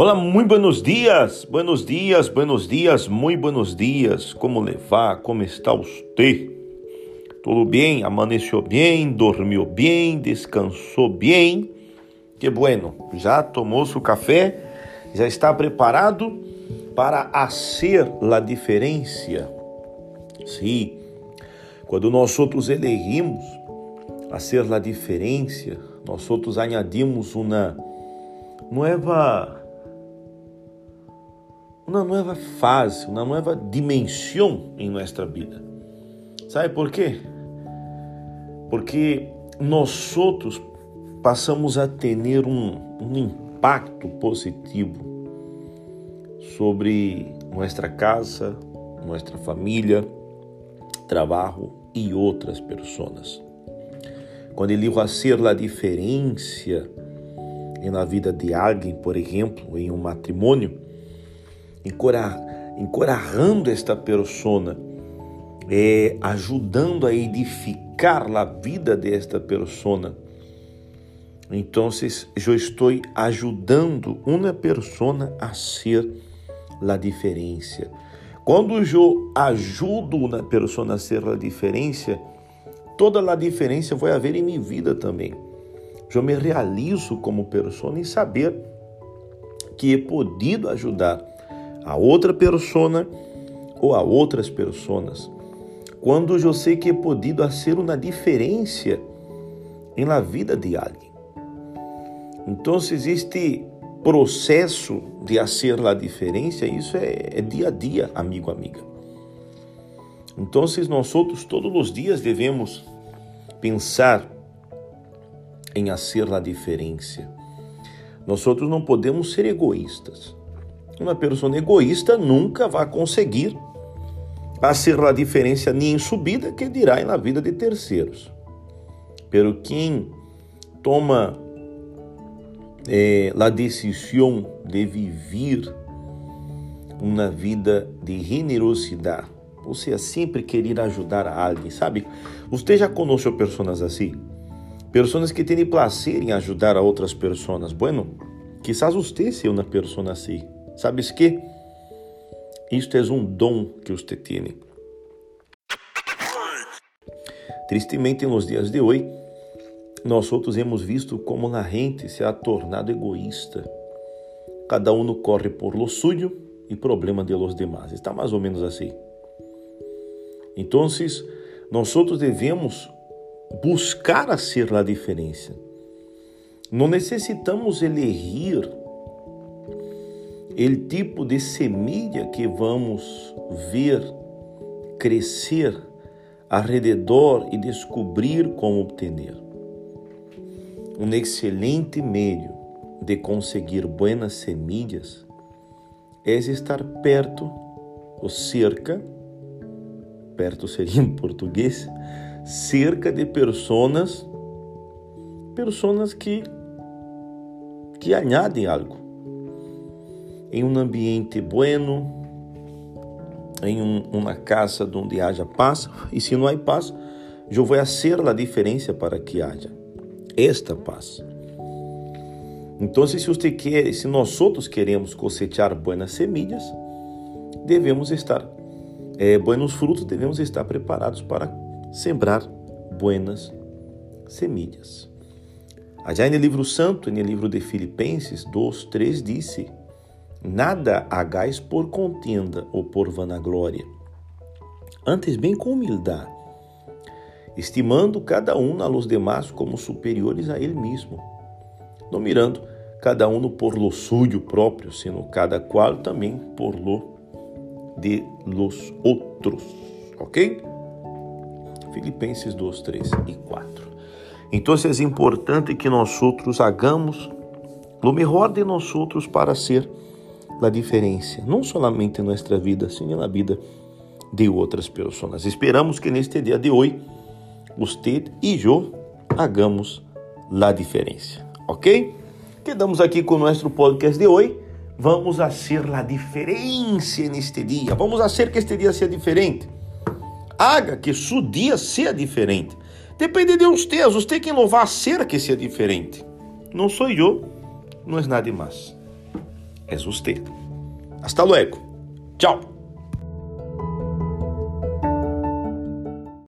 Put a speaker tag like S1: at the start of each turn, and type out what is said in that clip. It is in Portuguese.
S1: Olá, muito buenos dias, buenos dias, buenos dias, muito buenos dias. Como levar? Como está você? Tudo bem? Amaneceu bem? Dormiu bem? Descansou bem? Que bueno! Já tomou seu café? Já está preparado para fazer a diferença? Sim, quando nós outros elegimos fazer a diferença, nós outros añadimos uma nova uma nova fase, uma nova dimensão em nossa vida. Sabe por quê? Porque nós outros passamos a ter um, um impacto positivo sobre nossa casa, nossa família, trabalho e outras pessoas. Quando ele vai ser a diferença na vida de alguém, por exemplo, em um matrimônio, encorajando esta persona, é, ajudando a edificar a vida desta persona. Então, eu estou ajudando uma persona a ser a diferença. Quando eu ajudo uma pessoa a ser a diferença, toda a diferença vai haver em minha vida também. Eu me realizo como pessoa em saber que he podido ajudar a outra persona ou a outras pessoas. Quando eu sei que he podido fazer uma diferença em la vida de alguém. Então, este processo de fazer a diferença, isso é, é dia a dia, amigo, amiga. Então, nós outros todos os dias devemos pensar em fazer a diferença. Nós outros não podemos ser egoístas. Uma pessoa egoísta nunca vai conseguir fazer a diferença nem em subida, que dirá na vida de terceiros. Pero quem toma eh, a decisão de viver uma vida de generosidade, ou seja, sempre querer ajudar a alguém, sabe? Você já conheceu pessoas assim? Pessoas que têm prazer em ajudar a outras pessoas. Bueno, quizás você seja uma pessoa assim. ¿Sabes que? Isto é um dom que você tem. Tristemente, nos dias de hoje, nós outros hemos visto como a gente se ha tornado egoísta. Cada um corre por lo suyo e problema de los demás. Está mais ou menos assim. Então, nós outros devemos buscar a ser a diferença. Não necessitamos elegir o tipo de semilla que vamos ver crescer redor e descobrir como obter. Um excelente meio de conseguir buenas semillas é estar perto ou cerca, perto seria em português, cerca de pessoas, pessoas que que añadem algo em um ambiente bueno, em um, uma casa onde haja paz, e se não há paz, eu vou fazer a diferença para que haja esta paz. Então, se você quer, se nós outros queremos cosechar buenas semillas, devemos estar é, buenos frutos, devemos estar preparados para sembrar buenas semillas. Allá no livro santo, no livro de Filipenses 2, 3, disse Nada hagais por contenda ou por vanaglória, antes bem com humildade, estimando cada um a los demás como superiores a ele mesmo, não mirando cada um por lo suyo próprio, sino cada qual também por lo de los outros. Ok? Filipenses 2, 3 e 4. Então é importante que nós outros hagamos o melhor de nós outros para ser a diferença, não somente em nossa vida, sim na vida de outras pessoas. Esperamos que neste dia de hoje, você e eu hagamos a diferença, ok? Quedamos aqui com o nosso podcast de hoje. Vamos fazer a diferença neste dia. Vamos fazer que este dia seja diferente. Haga que seu dia seja diferente. Depende de você. Você quem não vai ser que seja diferente. Não sou eu, não é nada mais es usted. Hasta luego. Chao.